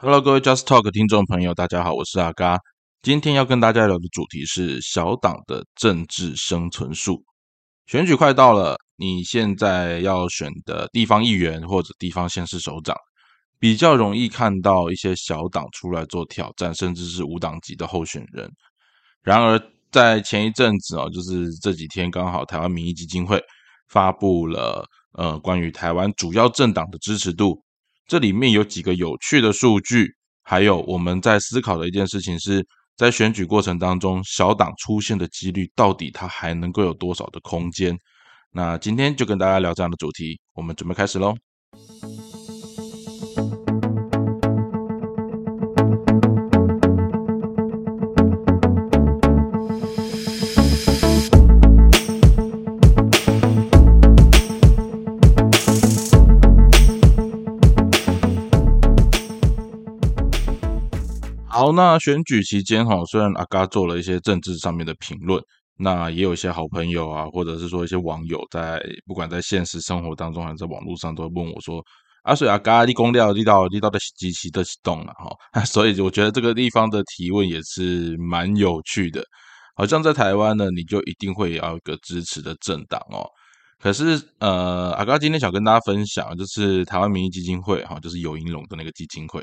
Hello，各位 Just Talk 听众朋友，大家好，我是阿嘎。今天要跟大家聊的主题是小党的政治生存术。选举快到了，你现在要选的地方议员或者地方县市首长，比较容易看到一些小党出来做挑战，甚至是无党籍的候选人。然而，在前一阵子哦，就是这几天刚好台湾民意基金会发布了呃关于台湾主要政党的支持度。这里面有几个有趣的数据，还有我们在思考的一件事情是，在选举过程当中，小党出现的几率到底它还能够有多少的空间？那今天就跟大家聊这样的主题，我们准备开始喽。那选举期间哈，虽然阿嘎做了一些政治上面的评论，那也有一些好朋友啊，或者是说一些网友在不管在现实生活当中还是在网络上，都会问我说：“阿水阿嘎，立功料立到立到的极其的动了哈。”所以我觉得这个地方的提问也是蛮有趣的。好像在台湾呢，你就一定会要一个支持的政党哦。可是呃，阿嘎今天想跟大家分享，就是台湾民意基金会哈，就是有银龙的那个基金会。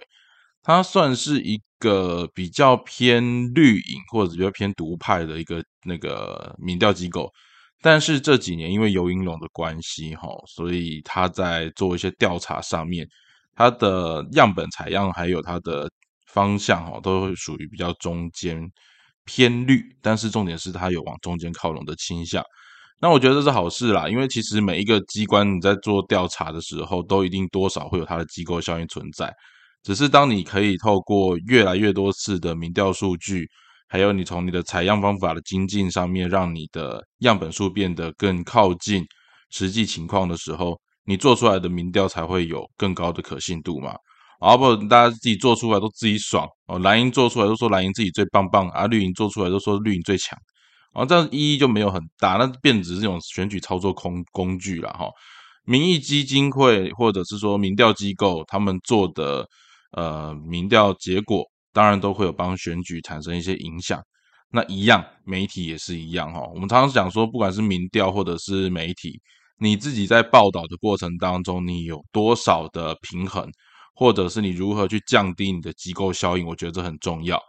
它算是一个比较偏绿影或者比较偏独派的一个那个民调机构，但是这几年因为游盈龙的关系哈，所以他在做一些调查上面，它的样本采样还有它的方向哈，都会属于比较中间偏绿，但是重点是它有往中间靠拢的倾向。那我觉得这是好事啦，因为其实每一个机关你在做调查的时候，都一定多少会有它的机构效应存在。只是当你可以透过越来越多次的民调数据，还有你从你的采样方法的精进上面，让你的样本数变得更靠近实际情况的时候，你做出来的民调才会有更高的可信度嘛。啊不大家自己做出来都自己爽哦，蓝营做出来都说蓝营自己最棒棒，啊绿营做出来都说绿营最强，啊，这样意义就没有很大，那变只是这种选举操作工工具了哈。民意基金会或者是说民调机构他们做的。呃，民调结果当然都会有帮选举产生一些影响。那一样，媒体也是一样哈。我们常常讲说，不管是民调或者是媒体，你自己在报道的过程当中，你有多少的平衡，或者是你如何去降低你的机构效应，我觉得这很重要。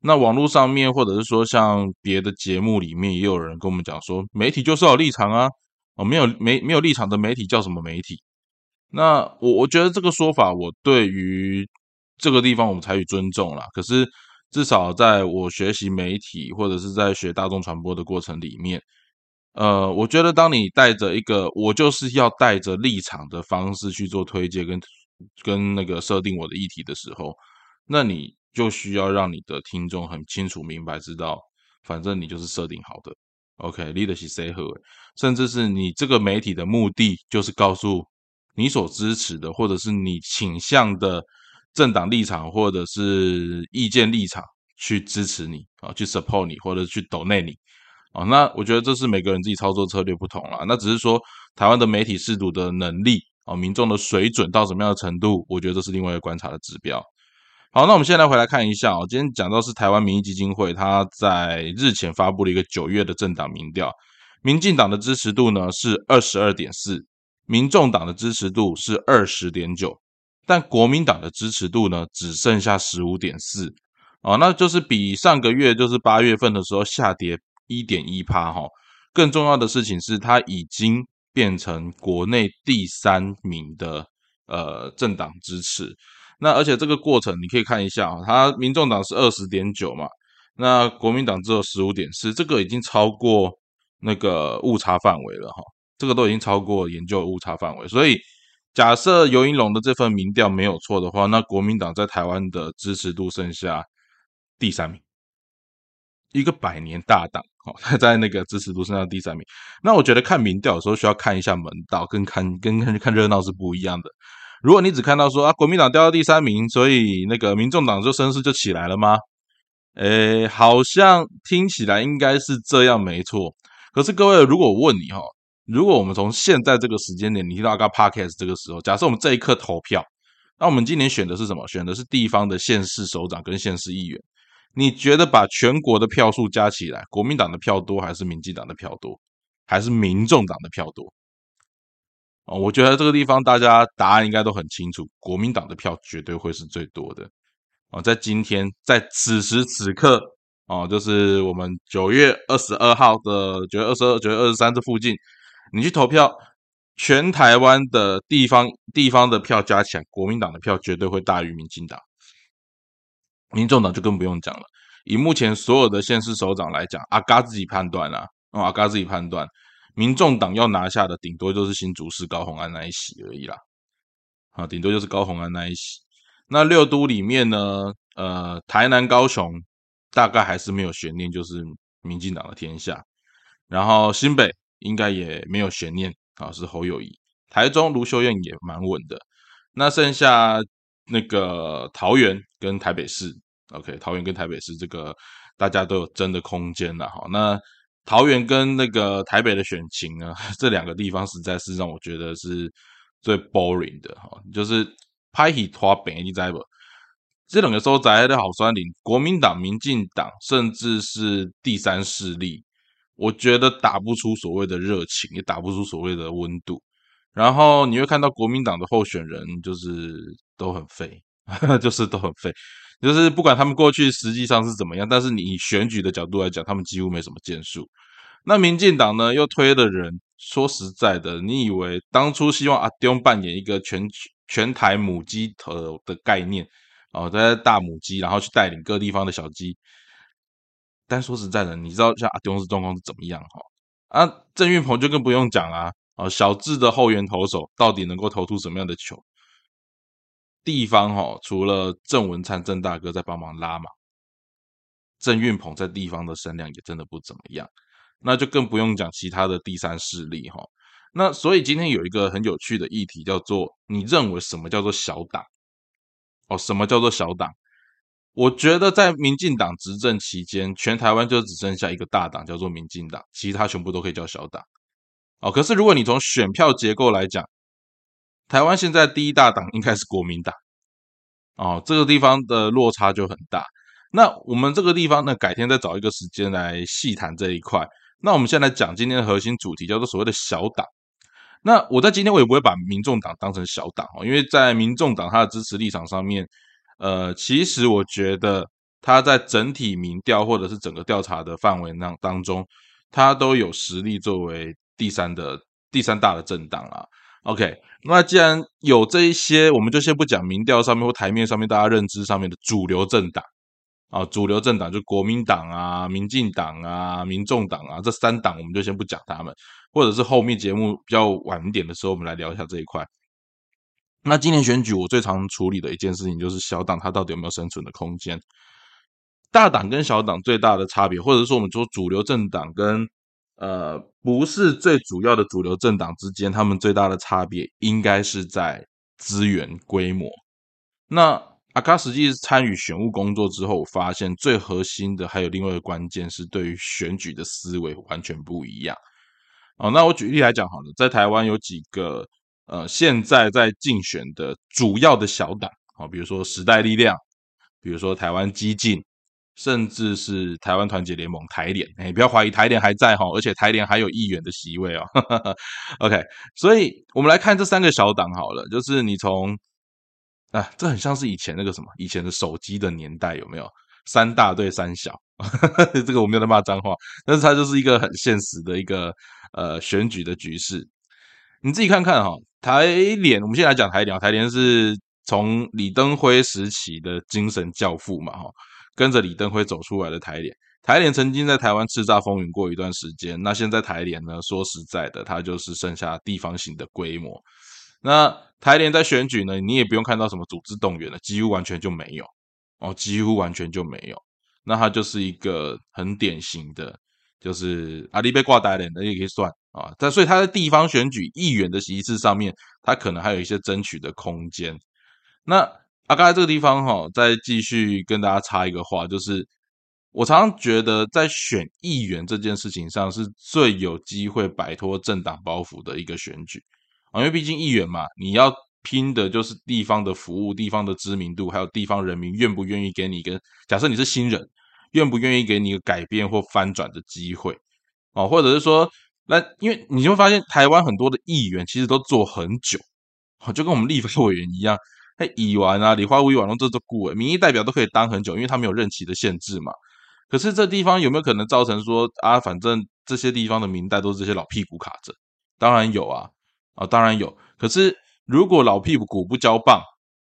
那网络上面，或者是说像别的节目里面，也有人跟我们讲说，媒体就是有立场啊，哦，没有没没有立场的媒体叫什么媒体？那我我觉得这个说法，我对于。这个地方我们采取尊重啦。可是至少在我学习媒体或者是在学大众传播的过程里面，呃，我觉得当你带着一个我就是要带着立场的方式去做推荐跟跟那个设定我的议题的时候，那你就需要让你的听众很清楚明白知道，反正你就是设定好的，OK，leadership say 和，甚至是你这个媒体的目的就是告诉你所支持的或者是你倾向的。政党立场或者是意见立场去支持你啊，去 support 你或者去抖内你啊，那我觉得这是每个人自己操作策略不同了。那只是说台湾的媒体适度的能力啊，民众的水准到什么样的程度，我觉得这是另外一个观察的指标。好，那我们现在回来看一下啊，今天讲到是台湾民意基金会，他在日前发布了一个九月的政党民调，民进党的支持度呢是二十二点四，民众党的支持度是二十点九。但国民党的支持度呢，只剩下十五点四啊，那就是比上个月，就是八月份的时候下跌一点一趴哈。更重要的事情是，它已经变成国内第三名的呃政党支持。那而且这个过程你可以看一下啊，它民众党是二十点九嘛，那国民党只有十五点四，这个已经超过那个误差范围了哈，这个都已经超过研究误差范围，所以。假设尤英龙的这份民调没有错的话，那国民党在台湾的支持度剩下第三名，一个百年大党，哦，他在那个支持度剩下第三名。那我觉得看民调的时候需要看一下门道，跟看跟看看热闹是不一样的。如果你只看到说啊，国民党掉到第三名，所以那个民众党就声势就起来了吗？诶，好像听起来应该是这样，没错。可是各位，如果我问你哈？如果我们从现在这个时间点，你听到阿嘎 podcast 这个时候，假设我们这一刻投票，那我们今年选的是什么？选的是地方的县市首长跟县市议员。你觉得把全国的票数加起来，国民党的票多还是民进党的票多，还是民众党的票多？哦，我觉得这个地方大家答案应该都很清楚，国民党的票绝对会是最多的。哦，在今天，在此时此刻，哦，就是我们九月二十二号的九月二十二、九月二十三这附近，你去投票，全台湾的地方地方的票加起来，国民党的票绝对会大于民进党。民众党就更不用讲了。以目前所有的县市首长来讲，阿嘎自己判断啦，哦，阿嘎自己判断，民众党要拿下的顶多就是新竹市高鸿安那一席而已啦。啊，顶多就是高鸿安那一席。那六都里面呢，呃，台南、高雄大概还是没有悬念，就是民进党的天下。然后新北应该也没有悬念啊，是侯友谊。台中卢秀燕也蛮稳的。那剩下那个桃园。跟台北市，OK，桃园跟台北市这个大家都有争的空间了哈。那桃园跟那个台北的选情呢，这两个地方实在是让我觉得是最 boring 的哈。就是拍起拖北你知不？这两个候宅的好酸林，国民党、民进党，甚至是第三势力，我觉得打不出所谓的热情，也打不出所谓的温度。然后你会看到国民党的候选人就是都很废。就是都很废，就是不管他们过去实际上是怎么样，但是你以选举的角度来讲，他们几乎没什么建树。那民进党呢，又推的人，说实在的，你以为当初希望阿丢扮演一个全全台母鸡头的概念哦，在大母鸡，然后去带领各地方的小鸡。但说实在的，你知道像阿丢是状况是怎么样哈？啊，郑运鹏就更不用讲啦，哦，小智的后援投手到底能够投出什么样的球？地方哈，除了郑文灿郑大哥在帮忙拉嘛，郑运鹏在地方的声量也真的不怎么样，那就更不用讲其他的第三势力哈。那所以今天有一个很有趣的议题，叫做你认为什么叫做小党？哦，什么叫做小党？我觉得在民进党执政期间，全台湾就只剩下一个大党，叫做民进党，其他全部都可以叫小党。哦，可是如果你从选票结构来讲，台湾现在第一大党应该是国民党，哦，这个地方的落差就很大。那我们这个地方呢，改天再找一个时间来细谈这一块。那我们先来讲今天的核心主题，叫做所谓的小党。那我在今天我也不会把民众党当成小党哦，因为在民众党它的支持立场上面，呃，其实我觉得它在整体民调或者是整个调查的范围当当中，它都有实力作为第三的第三大的政党啊。OK，那既然有这一些，我们就先不讲民调上面或台面上面大家认知上面的主流政党啊，主流政党就国民党啊、民进党啊、民众党啊这三党，我们就先不讲他们，或者是后面节目比较晚一点的时候，我们来聊一下这一块。那今年选举我最常处理的一件事情就是小党它到底有没有生存的空间？大党跟小党最大的差别，或者说我们说主流政党跟呃，不是最主要的主流政党之间，他们最大的差别应该是在资源规模。那阿卡实际参与选务工作之后，我发现最核心的还有另外一个关键是对于选举的思维完全不一样。哦，那我举例来讲好了，在台湾有几个呃，现在在竞选的主要的小党，好，比如说时代力量，比如说台湾激进。甚至是台湾团结联盟台联，哎，不要怀疑台联还在哈，而且台联还有议员的席位哦。OK，所以我们来看这三个小党好了，就是你从啊，这很像是以前那个什么，以前的手机的年代有没有？三大对三小，这个我没有在骂脏话，但是它就是一个很现实的一个呃选举的局势。你自己看看哈，台联，我们先来讲台联，台联是从李登辉时期的精神教父嘛哈。跟着李登辉走出来的台联，台联曾经在台湾叱咤风云过一段时间。那现在台联呢？说实在的，它就是剩下地方型的规模。那台联在选举呢，你也不用看到什么组织动员了，几乎完全就没有哦，几乎完全就没有。那它就是一个很典型的，就是阿里被挂台联的也可以算啊。但所以它在地方选举议员的席次上面，它可能还有一些争取的空间。那啊，刚才这个地方哈，再继续跟大家插一个话，就是我常常觉得在选议员这件事情上，是最有机会摆脱政党包袱的一个选举啊，因为毕竟议员嘛，你要拼的就是地方的服务、地方的知名度，还有地方人民愿不愿意给你跟假设你是新人，愿不愿意给你一个改变或翻转的机会哦，或者是说，那因为你就会发现台湾很多的议员其实都做很久，就跟我们立法委员一样，哎，议员啊、理化委员都这都顾委，民意代表都可以当很久，因为他没有任期的限制嘛。可是这地方有没有可能造成说啊，反正这些地方的民代都是这些老屁股卡着？当然有啊，啊，当然有。可是如果老屁股不交棒，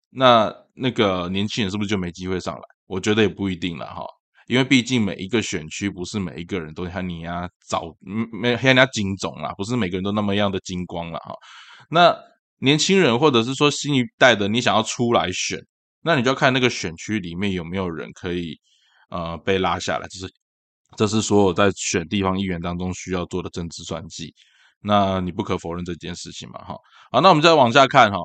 那那个年轻人是不是就没机会上来？我觉得也不一定了哈，因为毕竟每一个选区不是每一个人都像你啊早没像人家金总啦，不是每个人都那么样的金光了哈。那年轻人或者是说新一代的，你想要出来选，那你就要看那个选区里面有没有人可以。呃，被拉下来，就是这是所有在选地方议员当中需要做的政治算计。那你不可否认这件事情嘛？哈，好，那我们再往下看哈。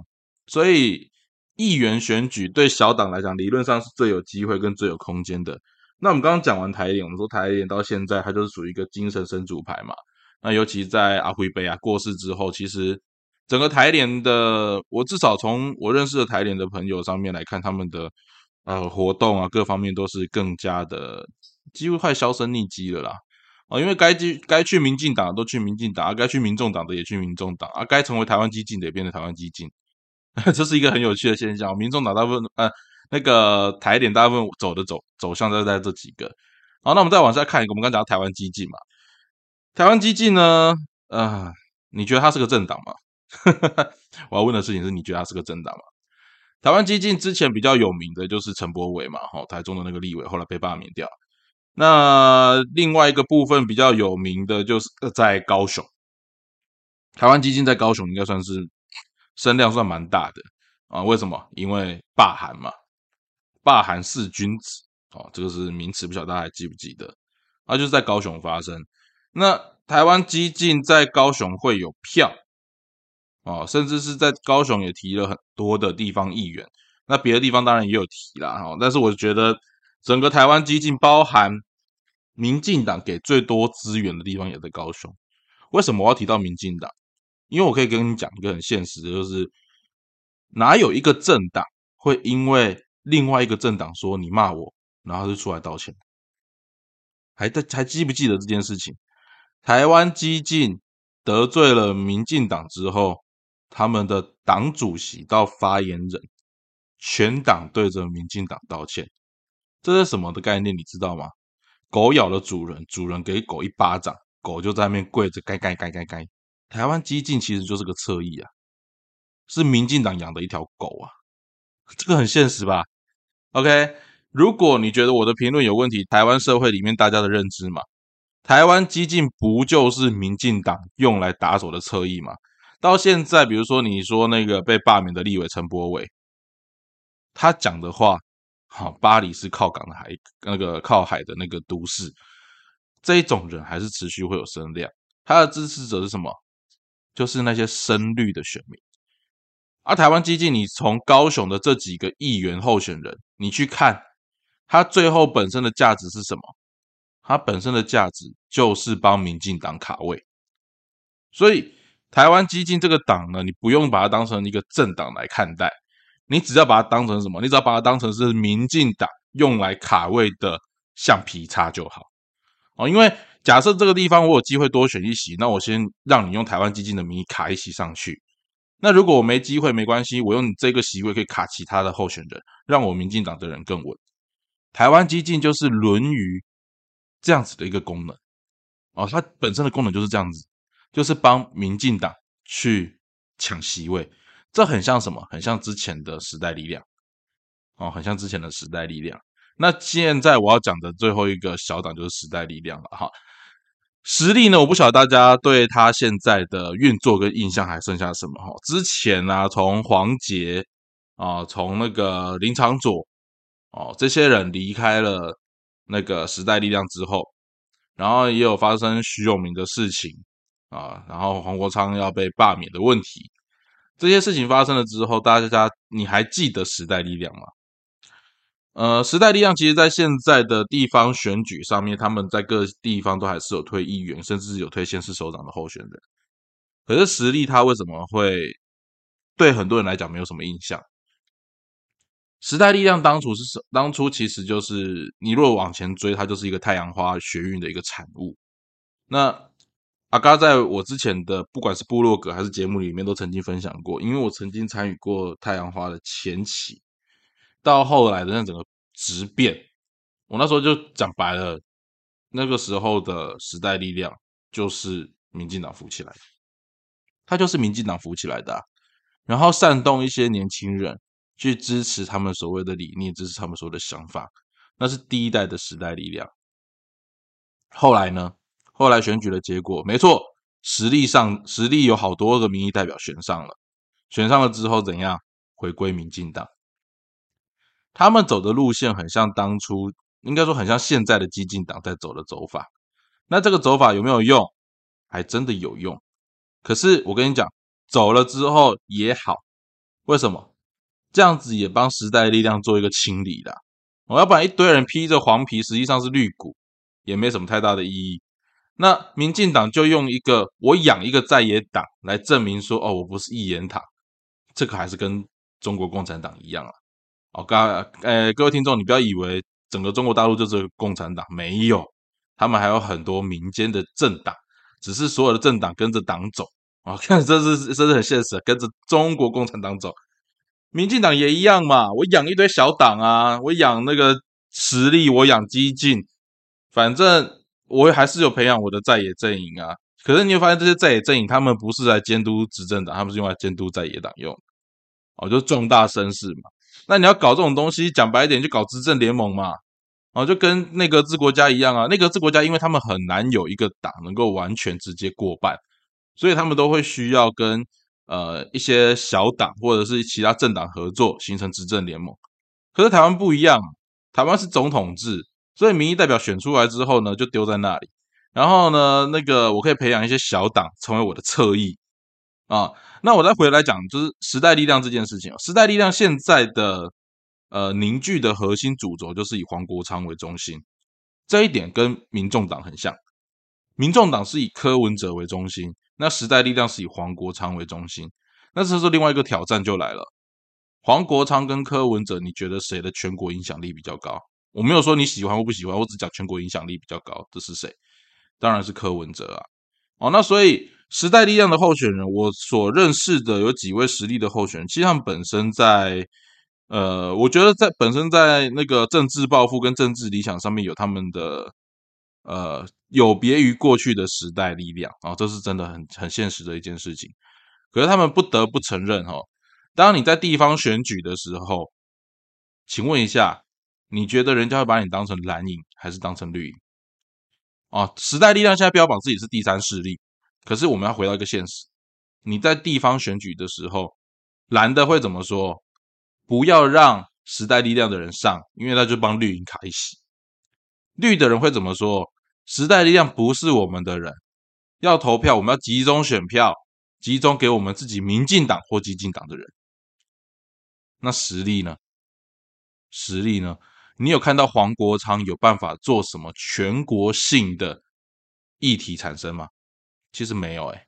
所以议员选举对小党来讲，理论上是最有机会跟最有空间的。那我们刚刚讲完台联，我们说台联到现在它就是属于一个精神神主牌嘛。那尤其在阿辉杯啊过世之后，其实整个台联的，我至少从我认识的台联的朋友上面来看，他们的。呃，活动啊，各方面都是更加的，几乎快销声匿迹了啦。啊，因为该去该去民进党都去民进党，啊，该去民众党的也去民众党，啊，该成为台湾激进的也变成台湾激进，这是一个很有趣的现象。民众党大部分呃，那个台点大部分走的走走向都在这几个。好，那我们再往下看一个，我们刚讲台湾激进嘛，台湾激进呢，啊，你觉得它是个政党吗？我要问的事情是你觉得它是个政党吗？台湾激进之前比较有名的就是陈柏伟嘛，哈，台中的那个立委，后来被罢免掉。那另外一个部分比较有名的就是在高雄，台湾基金在高雄应该算是声量算蛮大的啊。为什么？因为罢韩嘛，罢韩四君子哦，这个是名词，不晓得大家还记不记得？啊，就是在高雄发生。那台湾激进在高雄会有票。哦，甚至是在高雄也提了很多的地方议员，那别的地方当然也有提啦，哈。但是我觉得整个台湾激进，包含民进党给最多资源的地方也在高雄。为什么我要提到民进党？因为我可以跟你讲一个很现实的，就是哪有一个政党会因为另外一个政党说你骂我，然后就出来道歉？还在还记不记得这件事情？台湾激进得罪了民进党之后。他们的党主席到发言人，全党对着民进党道歉，这是什么的概念？你知道吗？狗咬了主人，主人给狗一巴掌，狗就在那边跪着，该该该该该。台湾激进其实就是个侧翼啊，是民进党养的一条狗啊，这个很现实吧？OK，如果你觉得我的评论有问题，台湾社会里面大家的认知嘛，台湾激进不就是民进党用来打手的侧翼吗？到现在，比如说你说那个被罢免的立委陈柏伟，他讲的话，好，巴黎是靠港的海，那个靠海的那个都市，这一种人还是持续会有声量。他的支持者是什么？就是那些深绿的选民。而台湾基进，你从高雄的这几个议员候选人，你去看他最后本身的价值是什么？他本身的价值就是帮民进党卡位，所以。台湾基进这个党呢，你不用把它当成一个政党来看待，你只要把它当成什么？你只要把它当成是民进党用来卡位的橡皮擦就好哦。因为假设这个地方我有机会多选一席，那我先让你用台湾基进的名义卡一席上去。那如果我没机会，没关系，我用你这个席位可以卡其他的候选人，让我民进党的人更稳。台湾激进就是沦于这样子的一个功能哦，它本身的功能就是这样子。就是帮民进党去抢席位，这很像什么？很像之前的时代力量哦，很像之前的时代力量。那现在我要讲的最后一个小党就是时代力量了哈。实力呢，我不晓得大家对他现在的运作跟印象还剩下什么哈。之前呢，从黄杰啊，从那个林长佐哦，这些人离开了那个时代力量之后，然后也有发生徐永明的事情。啊，然后黄国昌要被罢免的问题，这些事情发生了之后，大家你还记得时代力量吗？呃，时代力量其实在现在的地方选举上面，他们在各地方都还是有推议员，甚至有推县市首长的候选人。可是实力他为什么会对很多人来讲没有什么印象。时代力量当初是什？当初其实就是你若往前追，它就是一个太阳花学运的一个产物。那阿嘎在我之前的不管是部落格还是节目里面都曾经分享过，因为我曾经参与过太阳花的前期，到后来的那整个质变，我那时候就讲白了，那个时候的时代力量就是民进党扶起来的，他就是民进党扶起来的，然后煽动一些年轻人。去支持他们所谓的理念，支持他们所谓的想法，那是第一代的时代力量。后来呢？后来选举的结果，没错，实力上实力有好多个民意代表选上了，选上了之后怎样？回归民进党。他们走的路线很像当初，应该说很像现在的激进党在走的走法。那这个走法有没有用？还真的有用。可是我跟你讲，走了之后也好，为什么？这样子也帮时代力量做一个清理啦。我要不然一堆人披着黄皮，实际上是绿骨，也没什么太大的意义。那民进党就用一个我养一个在野党来证明说，哦，我不是一言堂。这个还是跟中国共产党一样啊。哦，刚呃，各位听众，你不要以为整个中国大陆就是共产党，没有，他们还有很多民间的政党，只是所有的政党跟着党走啊。看，这是这是很现实，跟着中国共产党走。民进党也一样嘛，我养一堆小党啊，我养那个实力，我养激进，反正我还是有培养我的在野阵营啊。可是你会发现，这些在野阵营他们不是来监督执政党，他们是用来监督在野党用，哦，就壮大声势嘛。那你要搞这种东西，讲白一点，就搞执政联盟嘛，哦，就跟内阁制国家一样啊。内阁制国家，因为他们很难有一个党能够完全直接过半，所以他们都会需要跟。呃，一些小党或者是其他政党合作形成执政联盟，可是台湾不一样，台湾是总统制，所以民意代表选出来之后呢，就丢在那里。然后呢，那个我可以培养一些小党成为我的侧翼啊。那我再回来讲，就是时代力量这件事情时代力量现在的呃凝聚的核心主轴就是以黄国昌为中心，这一点跟民众党很像。民众党是以柯文哲为中心。那时代力量是以黄国昌为中心，那这是另外一个挑战就来了。黄国昌跟柯文哲，你觉得谁的全国影响力比较高？我没有说你喜欢或不喜欢，我只讲全国影响力比较高，这是谁？当然是柯文哲啊。哦，那所以时代力量的候选人，我所认识的有几位实力的候选人，其实他们本身在，呃，我觉得在本身在那个政治抱负跟政治理想上面有他们的。呃，有别于过去的时代力量啊，这是真的很很现实的一件事情。可是他们不得不承认哈，当你在地方选举的时候，请问一下，你觉得人家会把你当成蓝营还是当成绿营？啊，时代力量现在标榜自己是第三势力，可是我们要回到一个现实，你在地方选举的时候，蓝的会怎么说？不要让时代力量的人上，因为他就帮绿营卡一席。绿的人会怎么说？时代力量不是我们的人，要投票，我们要集中选票，集中给我们自己民进党或激进党的人。那实力呢？实力呢？你有看到黄国昌有办法做什么全国性的议题产生吗？其实没有哎。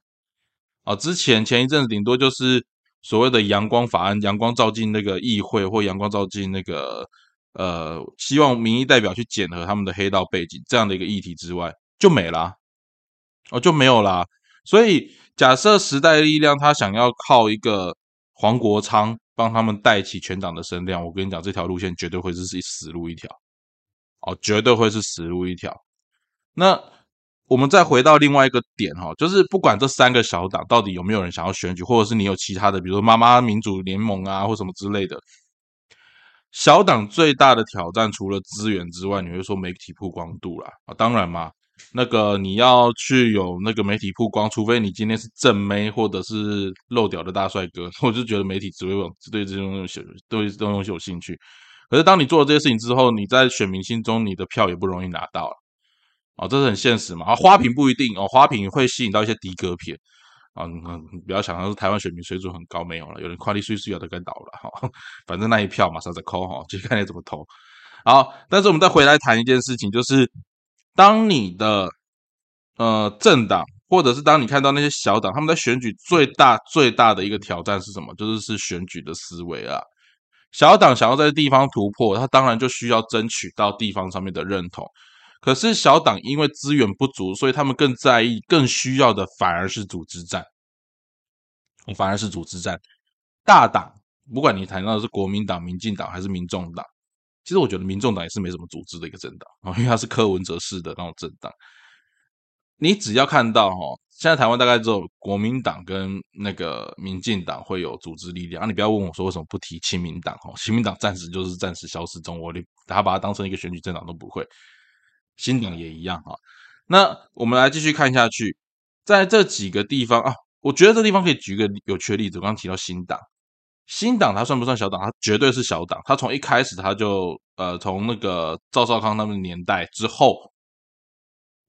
啊，之前前一阵子顶多就是所谓的阳光法案，阳光照进那个议会，或阳光照进那个。呃，希望民意代表去检核他们的黑道背景这样的一个议题之外，就没啦，哦，就没有啦。所以假设时代力量他想要靠一个黄国昌帮他们带起全党的声量，我跟你讲，这条路线绝对会是死路一条，哦，绝对会是死路一条。那我们再回到另外一个点哈，就是不管这三个小党到底有没有人想要选举，或者是你有其他的，比如说妈妈民主联盟啊，或什么之类的。小党最大的挑战，除了资源之外，你会说媒体曝光度啦啊？当然嘛，那个你要去有那个媒体曝光，除非你今天是正妹或者是漏屌的大帅哥，我就觉得媒体只会往对这种有对这种东西有兴趣。可是当你做了这些事情之后，你在选民心中你的票也不容易拿到了啊，这是很现实嘛啊？花瓶不一定哦，花瓶会吸引到一些迪哥片。啊，你不要想到是台湾选民水准很高，没有了，有人快递税税有的该倒了哈。反正那一票马上在扣哈，就看你怎么投。好，但是我们再回来谈一件事情，就是当你的呃政党或者是当你看到那些小党，他们在选举最大最大的一个挑战是什么？就是是选举的思维啊。小党想要在地方突破，他当然就需要争取到地方上面的认同。可是小党因为资源不足，所以他们更在意、更需要的反而是组织战，反而是组织战。大党，不管你谈到的是国民党、民进党还是民众党，其实我觉得民众党也是没什么组织的一个政党啊，因为它是柯文哲式的那种政党。你只要看到哈，现在台湾大概只有国民党跟那个民进党会有组织力量啊。你不要问我说为什么不提亲民党哈，亲民党暂时就是暂时消失中，我连他把它当成一个选举政党都不会。新党也一样哈。那我们来继续看下去，在这几个地方啊，我觉得这地方可以举个有趣的例子。我刚刚提到新党，新党它算不算小党？它绝对是小党。它从一开始它就呃，从那个赵少康他们年代之后。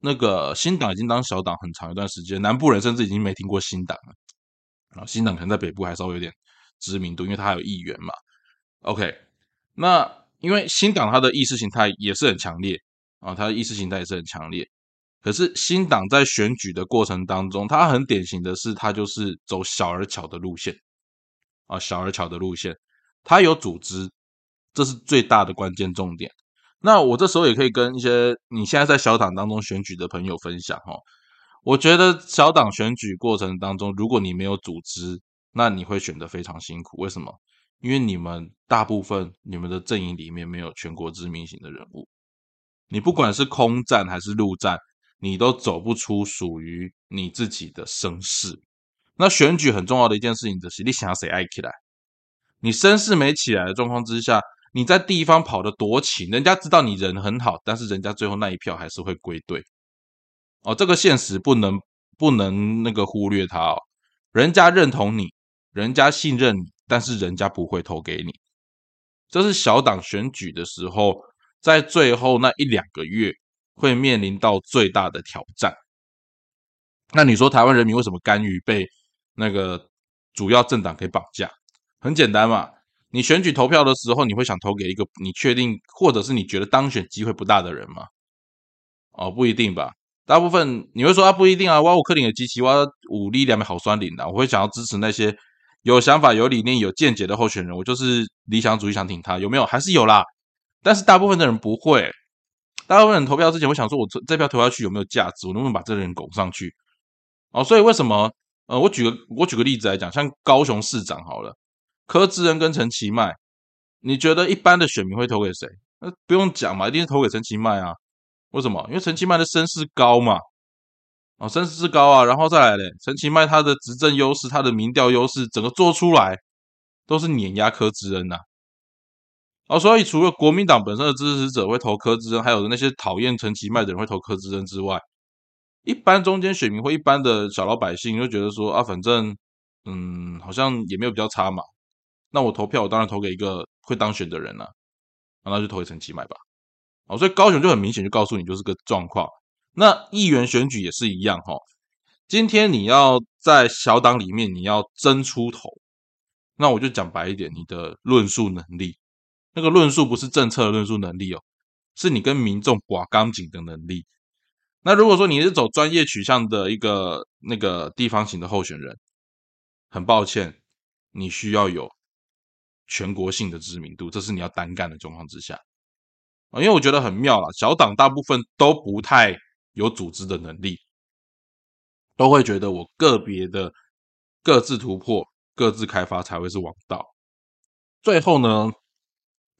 那个新党已经当小党很长一段时间，南部人甚至已经没听过新党了。啊，新党可能在北部还稍微有点知名度，因为它还有议员嘛。OK，那因为新党它的意识形态也是很强烈啊，他的意识形态也是很强烈。可是新党在选举的过程当中，它很典型的是，它就是走小而巧的路线啊，小而巧的路线，它有组织，这是最大的关键重点。那我这时候也可以跟一些你现在在小党当中选举的朋友分享哈，我觉得小党选举过程当中，如果你没有组织，那你会选得非常辛苦。为什么？因为你们大部分你们的阵营里面没有全国知名型的人物，你不管是空战还是陆战，你都走不出属于你自己的声势。那选举很重要的一件事情就是，你想要谁爱起来，你声势没起来的状况之下。你在地方跑得多勤，人家知道你人很好，但是人家最后那一票还是会归队。哦，这个现实不能不能那个忽略它哦。人家认同你，人家信任你，但是人家不会投给你。这是小党选举的时候，在最后那一两个月会面临到最大的挑战。那你说台湾人民为什么甘于被那个主要政党给绑架？很简单嘛。你选举投票的时候，你会想投给一个你确定或者是你觉得当选机会不大的人吗？哦，不一定吧。大部分你会说啊，不一定啊。哇，我克林的机器，哇，武力两枚好酸领的。我会想要支持那些有想法、有理念、有见解的候选人。我就是理想主义，想挺他，有没有？还是有啦。但是大部分的人不会。大部分人投票之前，我想说，我这这票投下去有没有价值？我能不能把这个人拱上去？哦，所以为什么？呃，我举个我举个例子来讲，像高雄市长好了。柯志恩跟陈其迈，你觉得一般的选民会投给谁？那不用讲嘛，一定是投给陈其迈啊。为什么？因为陈其迈的声势高嘛。哦，声势高啊，然后再来嘞，陈其迈他的执政优势、他的民调优势，整个做出来都是碾压柯志恩呐。哦，所以除了国民党本身的支持者会投柯志恩，还有那些讨厌陈其迈的人会投柯志恩之外，一般中间选民或一般的小老百姓就觉得说啊，反正嗯，好像也没有比较差嘛。那我投票，我当然投给一个会当选的人了，那就投给陈其迈吧。哦，所以高雄就很明显就告诉你就是个状况。那议员选举也是一样哈。今天你要在小党里面你要争出头，那我就讲白一点，你的论述能力，那个论述不是政策的论述能力哦，是你跟民众挂钢筋的能力。那如果说你是走专业取向的一个那个地方型的候选人，很抱歉，你需要有。全国性的知名度，这是你要单干的状况之下啊，因为我觉得很妙啦，小党大部分都不太有组织的能力，都会觉得我个别的各自突破、各自开发才会是王道。最后呢，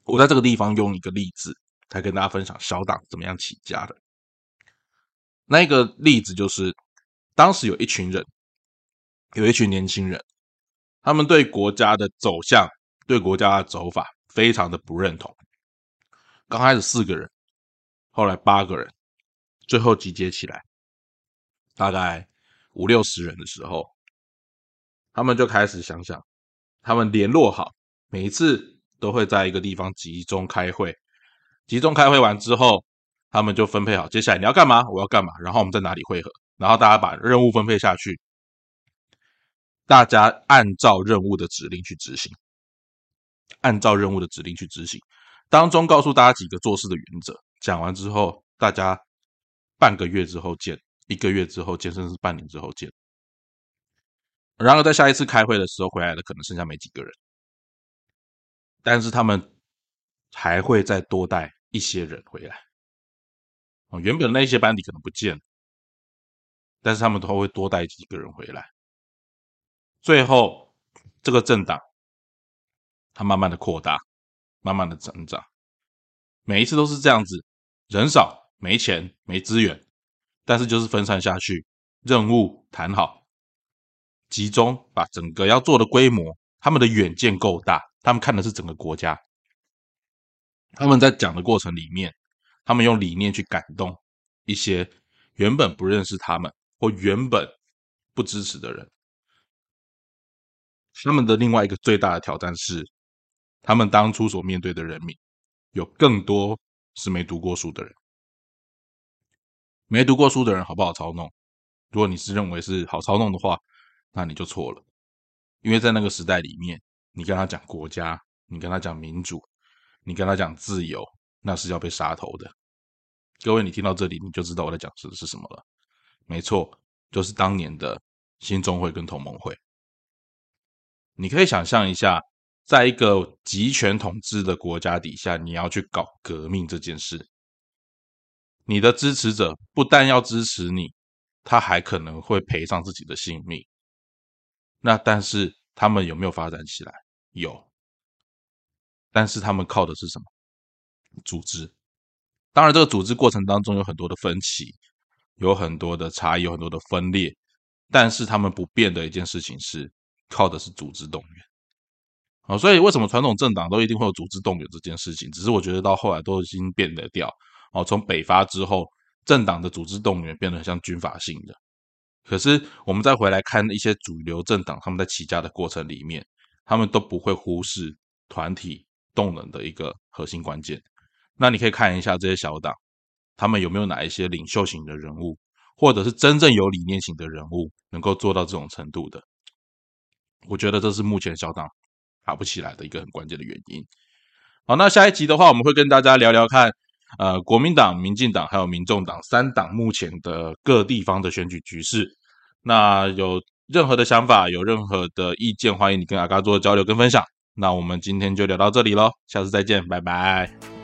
我在这个地方用一个例子来跟大家分享小党怎么样起家的。那一个例子就是，当时有一群人，有一群年轻人，他们对国家的走向。对国家的走法非常的不认同。刚开始四个人，后来八个人，最后集结起来，大概五六十人的时候，他们就开始想想，他们联络好，每一次都会在一个地方集中开会。集中开会完之后，他们就分配好，接下来你要干嘛，我要干嘛，然后我们在哪里汇合，然后大家把任务分配下去，大家按照任务的指令去执行。按照任务的指令去执行，当中告诉大家几个做事的原则。讲完之后，大家半个月之后见，一个月之后见，甚至是半年之后见。然而，在下一次开会的时候，回来的可能剩下没几个人，但是他们还会再多带一些人回来。哦，原本那些班底可能不见，但是他们都会多带几个人回来。最后，这个政党它慢慢的扩大，慢慢的成长，每一次都是这样子，人少、没钱、没资源，但是就是分散下去，任务谈好。集中把整个要做的规模，他们的远见够大，他们看的是整个国家。他们在讲的过程里面，他们用理念去感动一些原本不认识他们或原本不支持的人。他们的另外一个最大的挑战是，他们当初所面对的人民有更多是没读过书的人。没读过书的人好不好操弄？如果你是认为是好操弄的话。那你就错了，因为在那个时代里面，你跟他讲国家，你跟他讲民主，你跟他讲自由，那是要被杀头的。各位，你听到这里，你就知道我在讲的是什么了。没错，就是当年的新中会跟同盟会。你可以想象一下，在一个集权统治的国家底下，你要去搞革命这件事，你的支持者不但要支持你，他还可能会赔上自己的性命。那但是他们有没有发展起来？有，但是他们靠的是什么？组织。当然，这个组织过程当中有很多的分歧，有很多的差异，有很多的分裂。但是他们不变的一件事情是，靠的是组织动员。啊，所以为什么传统政党都一定会有组织动员这件事情？只是我觉得到后来都已经变得掉。哦，从北伐之后，政党的组织动员变得很像军阀性的。可是，我们再回来看一些主流政党，他们在起家的过程里面，他们都不会忽视团体动能的一个核心关键。那你可以看一下这些小党，他们有没有哪一些领袖型的人物，或者是真正有理念型的人物，能够做到这种程度的？我觉得这是目前小党爬不起来的一个很关键的原因。好，那下一集的话，我们会跟大家聊聊看。呃，国民党、民进党还有民众党三党目前的各地方的选举局势，那有任何的想法、有任何的意见，欢迎你跟阿嘎做交流跟分享。那我们今天就聊到这里喽，下次再见，拜拜。